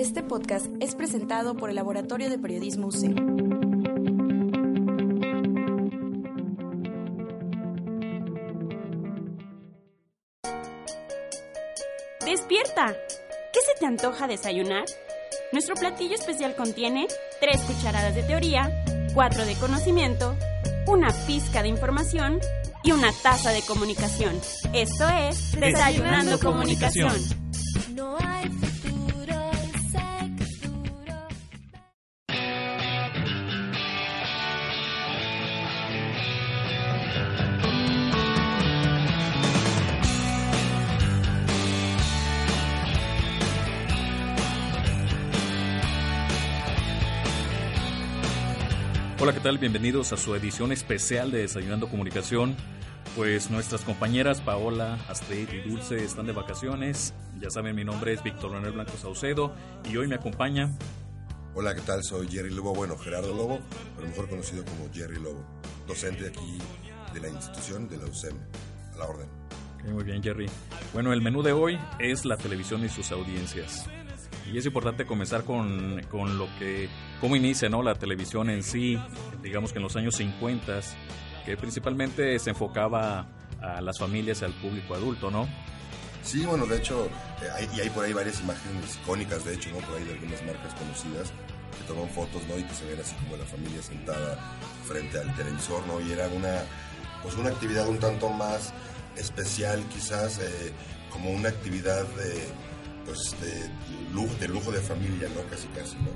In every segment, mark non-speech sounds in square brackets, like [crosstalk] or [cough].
Este podcast es presentado por el Laboratorio de Periodismo UC. ¡Despierta! ¿Qué se te antoja desayunar? Nuestro platillo especial contiene 3 cucharadas de teoría, 4 de conocimiento, una pizca de información y una taza de comunicación. Esto es Desayunando, Comunicación. Hola, ¿qué tal? Bienvenidos a su edición especial de Desayunando Comunicación. Pues nuestras compañeras Paola, Astrid y Dulce están de vacaciones. Ya saben, mi nombre es Víctor Manuel Blanco Saucedo y hoy me acompaña. Hola, ¿qué tal? Soy Jerry Lobo, bueno, Gerardo Lobo, pero mejor conocido como Jerry Lobo, docente aquí de la institución de la UCEM, a la orden. Ok, Muy bien, Jerry. Bueno, el menú de hoy es la televisión y sus audiencias. Y es importante comenzar con, con lo que, cómo inicia ¿no? la televisión en sí, digamos que en los años 50, que principalmente se enfocaba a las familias y al público adulto, ¿no? Sí, bueno, de hecho, eh, y hay por ahí varias imágenes icónicas, de hecho, ¿no? Por ahí de algunas marcas conocidas que toman fotos, ¿no? Y que se ven así como la familia sentada frente al televisor, ¿no? Y era una, pues una actividad un tanto más especial, quizás, eh, como una actividad de, pues, de lujo, de lujo de familia, ¿no? Casi, casi, ¿no?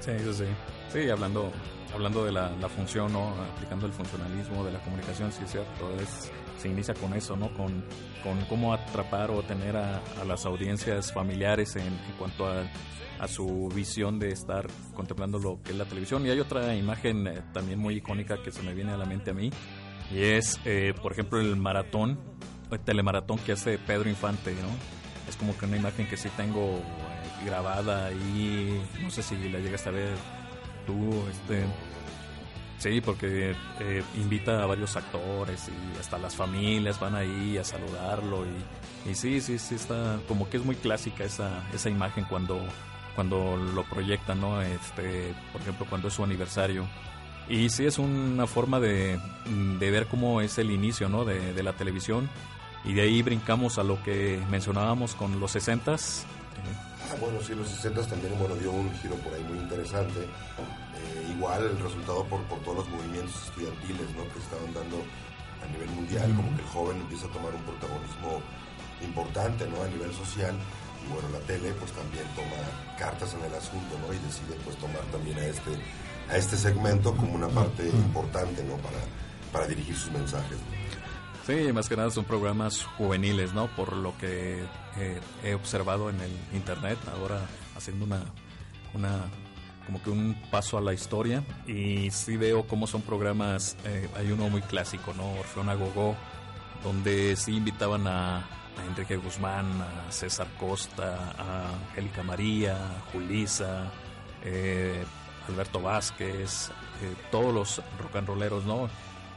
Sí, eso sí. Sí, hablando, hablando de la, la función, ¿no? Aplicando el funcionalismo de la comunicación, sí es cierto. Es, se inicia con eso, ¿no? Con, con cómo atrapar o tener a, a las audiencias familiares en, en cuanto a, a su visión de estar contemplando lo que es la televisión. Y hay otra imagen eh, también muy icónica que se me viene a la mente a mí. Y es, eh, por ejemplo, el maratón, el telemaratón que hace Pedro Infante, ¿no? Es como que una imagen que sí tengo eh, grabada y no sé si la llegaste a ver tú, este... Sí, porque eh, invita a varios actores y hasta las familias van ahí a saludarlo y, y sí, sí, sí está como que es muy clásica esa, esa imagen cuando, cuando lo proyectan, ¿no? Este, por ejemplo, cuando es su aniversario. Y sí es una forma de, de ver cómo es el inicio, ¿no? De, de la televisión y de ahí brincamos a lo que mencionábamos con los 60s. Ah, bueno, sí, los 60 también, bueno, dio un giro por ahí muy interesante. Eh, igual el resultado por, por todos los movimientos estudiantiles, ¿no? Que estaban dando a nivel mundial, como que el joven empieza a tomar un protagonismo importante, ¿no? A nivel social. Y bueno, la tele pues también toma cartas en el asunto, ¿no? Y decide pues tomar también a este, a este segmento como una parte importante, ¿no? Para, para dirigir sus mensajes. Sí, más que nada son programas juveniles, ¿no? Por lo que eh, he observado en el internet, ahora haciendo una, una, como que un paso a la historia y sí veo cómo son programas, eh, hay uno muy clásico, ¿no? Orfeón a Gogó, donde sí invitaban a, Enrique Guzmán, a César Costa, a Angélica María, a Julisa, eh, Alberto Vázquez, todos los rock and rolleros, ¿no?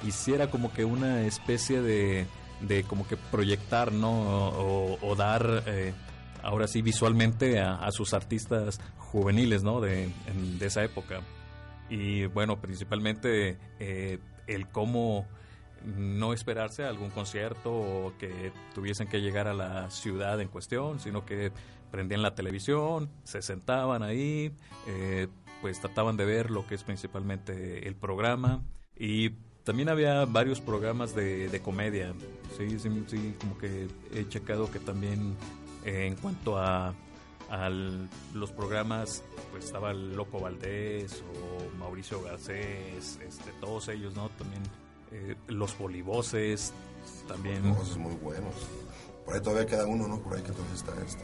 Hiciera como que una especie de, de como que proyectar, ¿no? O, dar, eh, ahora sí, visualmente a, sus artistas juveniles, ¿no? De, de esa época. Y bueno, principalmente eh, el cómo no esperarse a algún concierto o que tuviesen que llegar a la ciudad en cuestión, sino que prendían la televisión, se sentaban ahí, eh, pues trataban de ver lo que es principalmente el programa y también había varios programas de, de comedia. Sí, sí, sí, como que he checado que también eh, en cuanto a, a los programas, pues estaba el Loco Valdés o Mauricio Garcés, este, todos ellos, ¿no? También eh, los polivoces, también. Los muy buenos. Por ahí todavía queda uno, ¿no? Por ahí que todavía está este,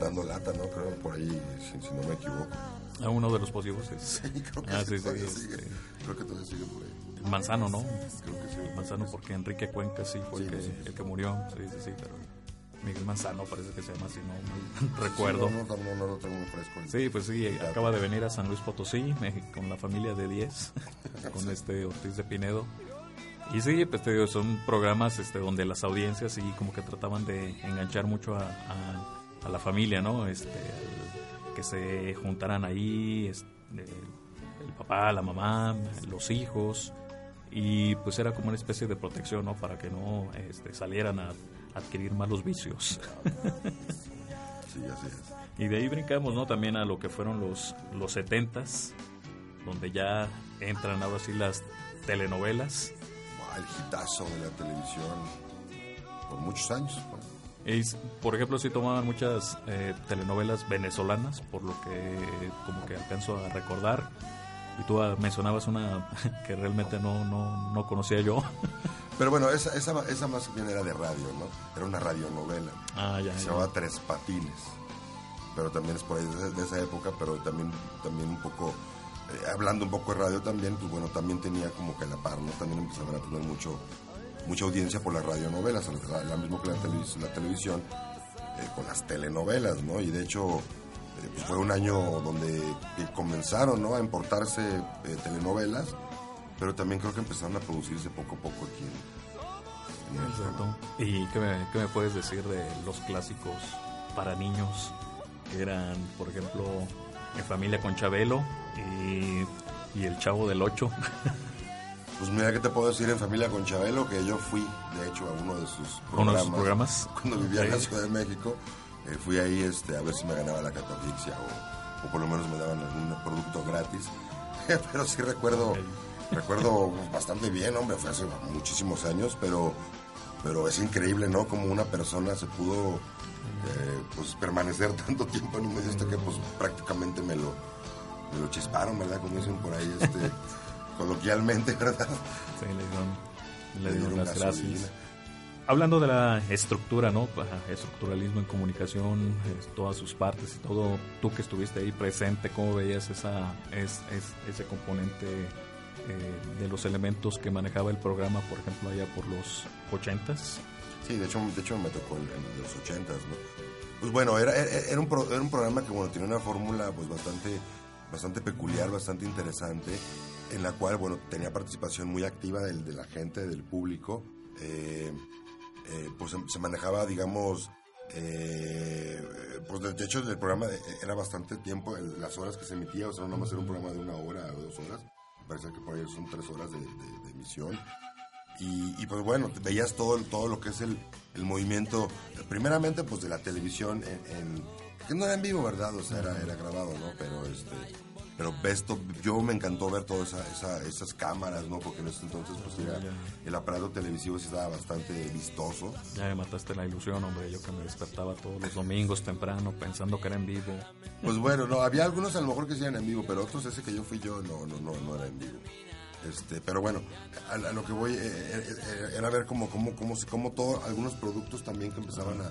dando lata, ¿no? Creo, por ahí, si, si no me equivoco. A uno de los positivos es Sí, creo que Ah, sí, sí, todavía sigue. Creo que todavía sigue por ahí. Manzano, ¿no? Creo que sí. Manzano porque Enrique Cuenca sí fue Sí, el, que, sí, el que murió. Sí, sí, sí, pero Miguel Manzano parece que se llama así, no mal [laughs] recuerdo. Sí, no, no, no, no lo tengo muy fresco. Sí, pues sí, acaba de venir a San Luis Potosí con la familia de 10, [laughs] con este Ortiz de Pinedo. Y sí, pues te digo, son programas este, donde las audiencias sí como que trataban de enganchar mucho a, a- a la familia, ¿no? Este, al- que se juntaran ahí, este, el papá, la mamá, los hijos, y pues era como una especie de protección, ¿no? Para que no este, salieran a adquirir malos vicios. Sí, así es. Y de ahí brincamos, ¿no? También a lo que fueron los, los 70s, donde ya entran ahora sí las telenovelas. El hitazo de la televisión por muchos años. ¿no? Y, por ejemplo, sí tomaban muchas eh, telenovelas venezolanas, por lo que como que alcanzo a recordar. Y tú ah, mencionabas una [laughs] que realmente no, no, no conocía yo. [laughs] Pero bueno, esa, esa, esa más bien era de radio, ¿no? Era una radionovela. Ah, ya, Se ya. llamaba Tres Patines. Pero también es por ahí de, de esa época, pero también, también un poco, eh, hablando un poco de radio también, pues bueno, también tenía como que la par, ¿no? También empezaban a tener mucho, mucha audiencia por las radionovelas, la, la misma que la, televis- la televisión, eh, con las telenovelas, ¿no? Y de hecho, fue un año donde eh, comenzaron, ¿no? A importarse eh, telenovelas, pero también creo que empezaron a producirse poco a poco aquí en, ¿no? Exacto. ¿Y qué me, qué me puedes decir de los clásicos para niños? Que eran, por ejemplo, En Familia con Chabelo y, y El Chavo del Ocho. [laughs] Pues mira, ¿qué te puedo decir en familia con Chabelo? Que yo fui, de hecho, a uno de sus programas. Uno de sus programas. Cuando vivía en la. Ciudad de México. Eh, fui ahí este, a ver si me ganaba la catafixia o, o por lo menos me daban algún producto gratis. [laughs] pero sí recuerdo, recuerdo bastante bien, hombre, fue hace muchísimos años, pero, pero es increíble, ¿no? Como una persona se pudo eh, pues permanecer [laughs] tanto tiempo en un medio hasta que pues prácticamente me lo, me lo chisparon, ¿verdad? Como dicen por ahí, este, [laughs] coloquialmente, ¿verdad? Sí, le dieron, le Le dieron dieron las gasolina. gracias. Hablando de la estructura, ¿no? Estructuralismo en comunicación, todas sus partes y todo, tú que estuviste ahí presente, ¿cómo veías esa, es, es- ese componente eh, de los elementos que manejaba el programa, por ejemplo, allá por los ochentas? Sí, de hecho, de hecho me tocó en, en los ochentas, ¿no? Pues bueno, era, era, un, pro- programa que bueno, tenía una fórmula pues bastante, bastante peculiar, bastante interesante, en la cual bueno, tenía participación muy activa del, de la gente, del público. eh, eh, pues se, manejaba, digamos, eh, pues de, hecho el programa eh, era bastante tiempo, las horas que se emitía, o sea, no más era un programa de una hora o dos horas, parece que por ahí son tres horas de, de- de emisión. Y, y, pues bueno, veías todo, todo lo que es el, el movimiento, primeramente pues de la televisión en, en- que no era en vivo, ¿verdad? O sea, era, era grabado, ¿no? Pero este, pero ves to- yo me encantó ver todas esa, esa- esas cámaras, ¿no? Porque en ese entonces pues era, el aparato televisivo sí estaba bastante vistoso. Ya me mataste la ilusión, hombre, yo que me despertaba todos los domingos temprano pensando que era en vivo. Pues bueno, no, había algunos a lo mejor que sí eran en vivo, pero otros ese que yo fui yo no, no, no, no era en vivo. Este, pero bueno, a, a lo que voy eh, eh, eh, era ver como, como, se- como todo, algunos productos también que empezaban a,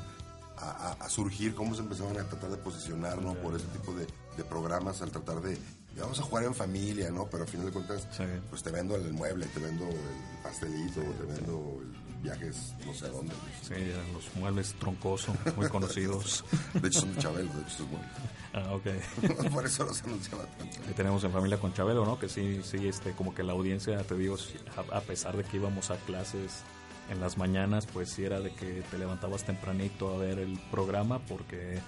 a- a- a surgir, cómo se empezaban a tratar de posicionar, ¿no? Por ese tipo de, de programas, al tratar de, de vamos a jugar en familia, ¿no? Pero al final de cuentas, Sí. pues te vendo el mueble, te vendo el pastelito, te vendo el viajes no sé a dónde. Sí, los muebles troncoso, muy [laughs] conocidos. De hecho son de Chabelo, de hecho esos muebles. Ah, ok. [laughs] Por eso los anunciaba tanto. que tenemos en familia con Chabelo, ¿no? Que sí, sí, este, como que la audiencia, te digo, sí, a, a pesar de que íbamos a clases en las mañanas, pues sí era de que te levantabas tempranito a ver el programa porque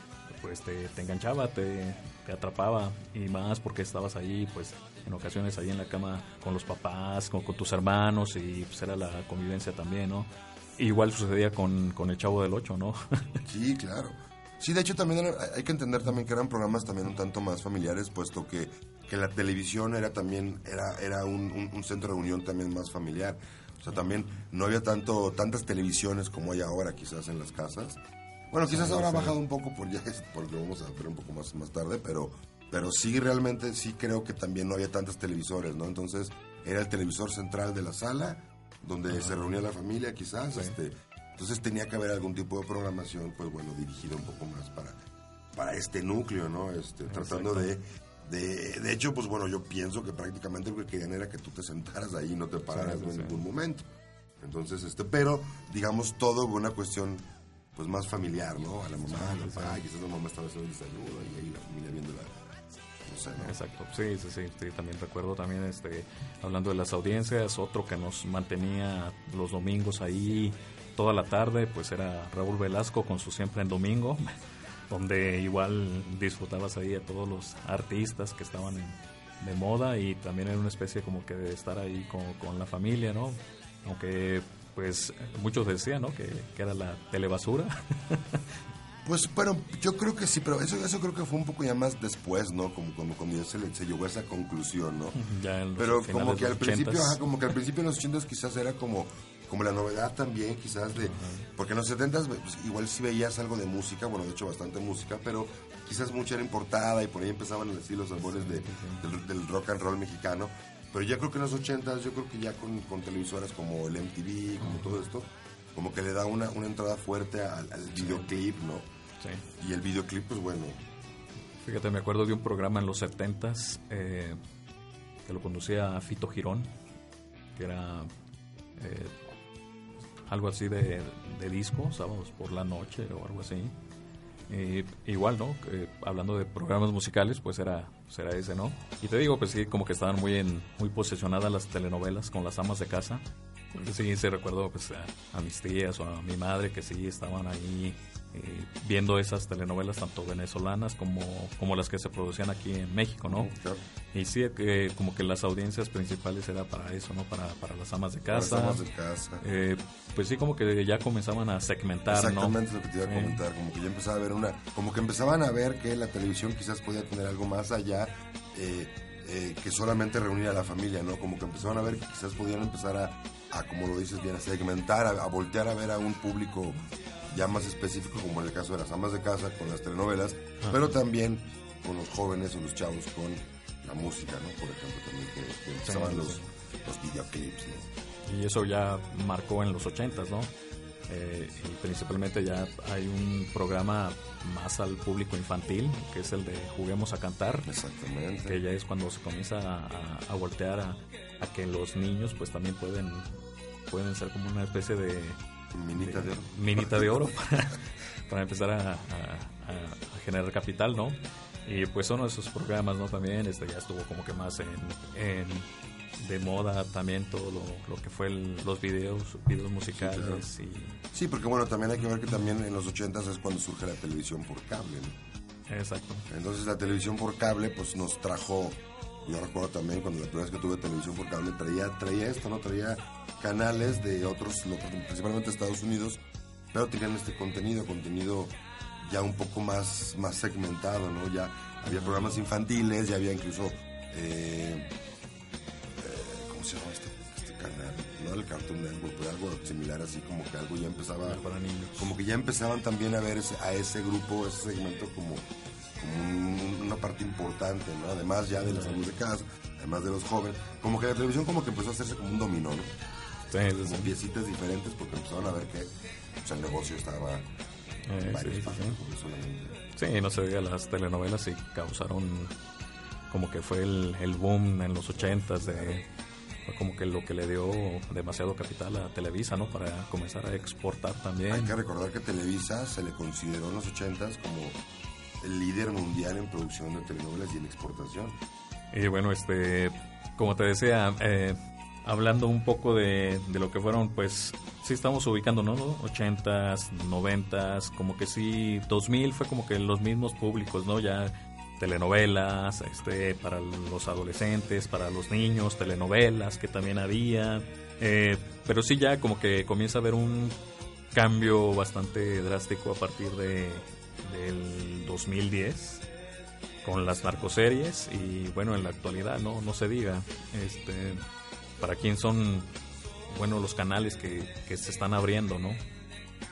pues te, te enganchaba, te, te atrapaba y más porque estabas ahí, pues en ocasiones ahí en la cama con los papás, con, tus hermanos y pues era la convivencia también, ¿no? Igual sucedía con, con el Chavo del Ocho, ¿no? [laughs] Sí, claro. Sí, de hecho también hay que entender también que eran programas también un tanto más familiares, puesto que, que la televisión era también era, era un, un- un centro de unión también más familiar. O sea, también no había tanto tantas televisiones como hay ahora quizás en las casas. Bueno, quizás ahora ha bajado un poco por ya porque vamos a ver un poco más, más tarde, pero, pero sí realmente sí creo que también no había tantos televisores, ¿no? Entonces era el televisor central de la sala, donde se reunía la familia quizás, este, Entonces tenía que haber algún tipo de programación, pues bueno, dirigida un poco más para, para este núcleo, ¿no? Este, tratando de, de... De hecho, pues bueno, yo pienso que prácticamente lo que querían era que tú te sentaras ahí y no te pararas Sí, en sí. ningún momento. Entonces, este, pero, digamos, todo una cuestión pues más familiar, ¿no? A la mamá, al papá, quizás la mamá estaba haciendo el desayuno y ahí la familia viendo la... Exacto, sí, sí, sí, sí, también recuerdo también este hablando de las audiencias, otro que nos mantenía los domingos ahí toda la tarde, pues era Raúl Velasco con su siempre en domingo, donde igual disfrutabas ahí a todos los artistas que estaban en- de moda y también era una especie como que de estar ahí con, con la familia, ¿no? Aunque pues muchos decían, ¿no? Que, que era la telebasura. [laughs] Pues, pero yo creo que sí, pero eso, eso creo que fue un poco ya más después, ¿no? Como, como cuando ya se, le- se llegó a esa conclusión, ¿no? [laughs] ya en los Pero como que al principio, 80s. ajá, como que al principio en los 80 quizás era como, como la novedad también, quizás de, porque en los 70 pues, igual sí veías algo de música, bueno, de hecho bastante música, pero quizás mucha era importada y por ahí empezaban así los albores de, del, del rock and roll mexicano. Pero ya creo que en los 80 yo creo que ya con, con televisoras como el MTV, como todo esto, como que le da una, una entrada fuerte al, al videoclip, ¿no? Sí. Y el videoclip, pues bueno, Fíjate, me acuerdo de un programa en los 70s eh, que lo conducía Fito Girón, que era eh, algo así de, de disco, sábados por la noche o algo así. Y igual, ¿no? Eh, hablando de programas musicales, pues era, era ese, ¿no? Y te digo, pues sí, como que estaban muy en, muy posesionadas las telenovelas con las amas de casa. Porque sí, sí recuerdo pues, a, a mis tías o a mi madre que sí estaban ahí eh, viendo esas telenovelas, tanto venezolanas como, como las que se producían aquí en México, ¿no? claro, Y sí, que como que las audiencias principales era para eso, ¿no? Para, para las amas de casa. las amas de casa. Eh, pues sí, como que ya comenzaban a segmentar, Exactamente ¿no? lo que te iba a comentar, como que ya empezaba a ver una, como que empezaban a ver que la televisión quizás podía tener algo más allá eh, eh, que solamente reunir a la familia, ¿no? Como que empezaban a ver que quizás podían empezar a, a, como lo dices bien, a segmentar, a, a voltear a ver a un público ya más específico, como en el caso de las amas de casa con las telenovelas, pero también con los jóvenes o los chavos con la música, ¿no? Por ejemplo, también que, que sí, los, los videoclips, ¿no? Y eso ya marcó en los ochentas, ¿no? Eh, y principalmente ya hay un programa más al público infantil, que es el de Juguemos a Cantar, Exactamente. que ya es cuando se comienza a, a- a voltear a, a que los niños pues también pueden, pueden ser como una especie de Minita de oro. minita de oro [laughs] para, para empezar a, a- a- generar capital, ¿no? Y pues son esos programas, ¿no? También este ya estuvo como que más en, en- de moda también todo lo, lo que fue el- los videos, videos musicales y Sí, porque bueno, también hay que ver que también en los 80 es cuando surge la televisión por cable, ¿no? exacto. Entonces la televisión por cable pues nos trajo, yo recuerdo también cuando la primera vez que tuve televisión por cable traía, traía esto, ¿no? Traía canales de otros, principalmente Estados Unidos, pero tenían este contenido, contenido ya un poco más, más segmentado, ¿no? Ya había programas infantiles, ya había incluso, eh, eh, ¿cómo se llama este, este canal? No el Cartoon Network, pero algo similar así, como que algo ya empezaba Para niños. como que ya empezaban también a ver ese- a ese grupo, ese segmento como, como un- una parte importante, ¿no? Además ya de las amas de casa, además de los jóvenes, como que la televisión como que empezó a hacerse como un dominó, ¿no? Sí, sí, sí. Como piecitas diferentes porque empezaron a ver que el negocio estaba en Eh, varios sí, sí, no se diga, las telenovelas sí causaron como que fue el, el boom en los ochentas de como que lo que le dio demasiado capital a Televisa, ¿no? Para comenzar a exportar Hay también. que recordar que Televisa se le consideró en los 80s como líder mundial en producción de telenovelas y en exportación. Y bueno, este, como te decía, eh, hablando un poco de, de lo que fueron, pues sí estamos ubicando, ¿no? 80s, 90s, como que sí, 2000 fue como que los mismos públicos, ¿no? Ya telenovelas, este, para los adolescentes, para los niños, telenovelas que también había. Eh, pero sí ya como que comienza a haber un cambio bastante drástico a partir de del 2010 con las narcoseries y bueno en la actualidad no no se diga este para quién son bueno los canales que, que se están abriendo no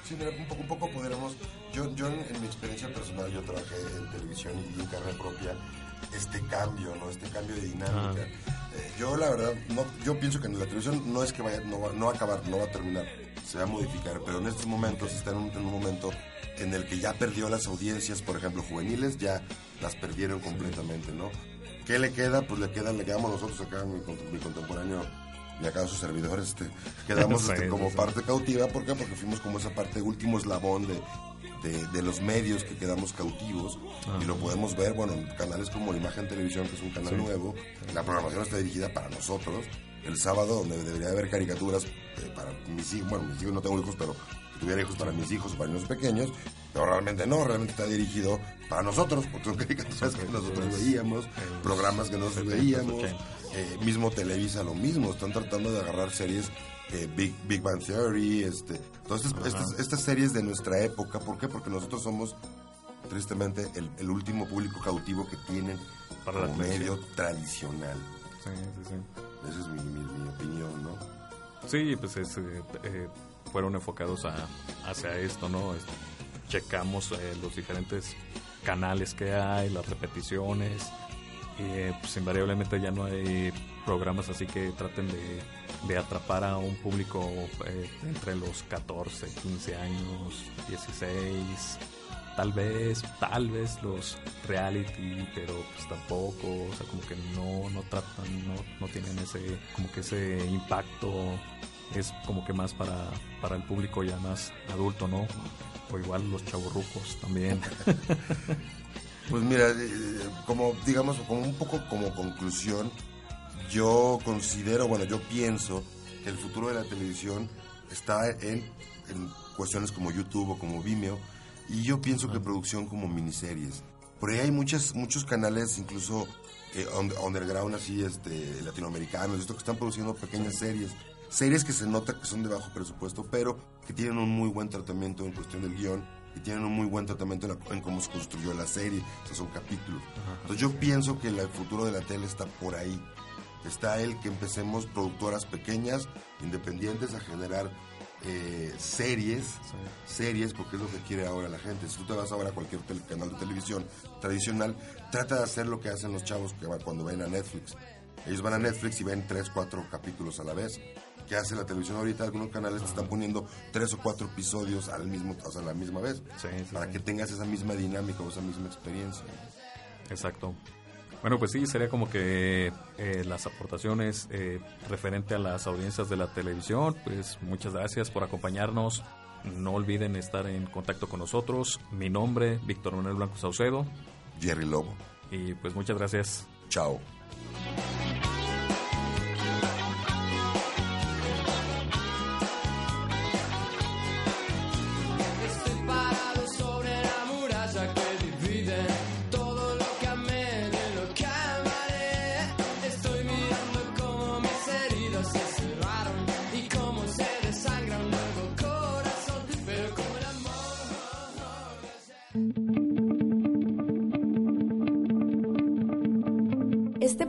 Sí, mira, un poco, un poco podríamos. Yo, yo en, en mi experiencia personal, yo trabajé en televisión y en carne propia este cambio, ¿no? Este cambio de dinámica. Eh, yo, la verdad, no, yo pienso que en la televisión no es que vaya, no va, no va a acabar, no va a terminar. Se va a modificar, pero en estos momentos está en un, en un momento en el que ya perdió las audiencias, por ejemplo, juveniles, ya las perdieron completamente, ¿no? ¿Qué le queda? Pues le quedan, le quedamos nosotros acá, mi, mi contemporáneo y acá sus servidores, este, quedamos [laughs] Sí, este, sí, como sí. parte cautiva, ¿por qué? Porque fuimos como esa parte, último eslabón de, de, de los medios que quedamos cautivos y lo podemos ver, bueno, en canales como Imagen Televisión, que es un canal nuevo, la programación está dirigida para nosotros, el sábado donde debería haber caricaturas eh, para mis hijos, bueno, mis hijos no tengo hijos, pero si tuviera hijos para mis hijos o para niños pequeños, pero realmente no, realmente está dirigido para nosotros, porque son [laughs] caricaturas que nosotros veíamos, programas que nosotros 70s, veíamos, 80s. eh, mismo Televisa lo mismo, están tratando de agarrar series eh, Big, Big Bang Theory, este, todas estas, estas, estas series de nuestra época, ¿por qué? Porque nosotros somos, tristemente, el, el último público cautivo que tienen Para como medio tradicional. Sí, sí, sí. Esa es mi, mi, mi opinión, ¿no? Sí, pues es, eh, eh, fueron enfocados a, hacia esto, ¿no? Checamos eh, los diferentes canales que hay, las repeticiones, y eh, pues invariablemente ya no hay programas así que traten de, de atrapar a un público eh, entre los 14, 15 años, 16, tal vez, tal vez los reality, pero pues tampoco, o sea, como que no, no tratan, no, no tienen ese, como que ese impacto, es como que más para, para el público ya más adulto, ¿no? O igual los chaburrucos también. [laughs] Pues mira, eh, como digamos, como un poco como conclusión, yo considero, bueno, yo pienso que el futuro de la televisión está en, en cuestiones como YouTube o como Vimeo, y yo pienso que producción como miniseries. Por ahí hay muchas, muchos canales, incluso eh, under- underground, así, este, latinoamericanos, esto que están produciendo pequeñas series. Series que se nota que son de bajo presupuesto, pero que tienen un muy buen tratamiento en cuestión del guion y tienen un muy buen tratamiento en, la- en cómo se construyó la serie, o sea, son capítulos. Entonces yo pienso que el futuro de la tele está por ahí. Está el que empecemos productoras pequeñas, independientes, a generar eh, series, series, porque es lo que quiere ahora la gente. Si tú te vas ahora a cualquier canal de televisión tradicional, trata de hacer lo que hacen los chavos que van cuando ven a Netflix. Ellos van a Netflix y ven tres, cuatro capítulos a la vez. ¿Qué hace la televisión ahorita? Algunos canales te están poniendo tres o cuatro episodios al mismo, o sea, a la misma vez. Sí, sí, para que tengas esa misma dinámica o esa misma experiencia. Exacto. Bueno, pues sí, sería como que eh, las aportaciones eh, referente a las audiencias de la televisión. Pues muchas gracias por acompañarnos. No olviden estar en contacto con nosotros. Mi nombre, Víctor Manuel Blanco Saucedo. Jerry Lobo. Y pues muchas gracias. Chao.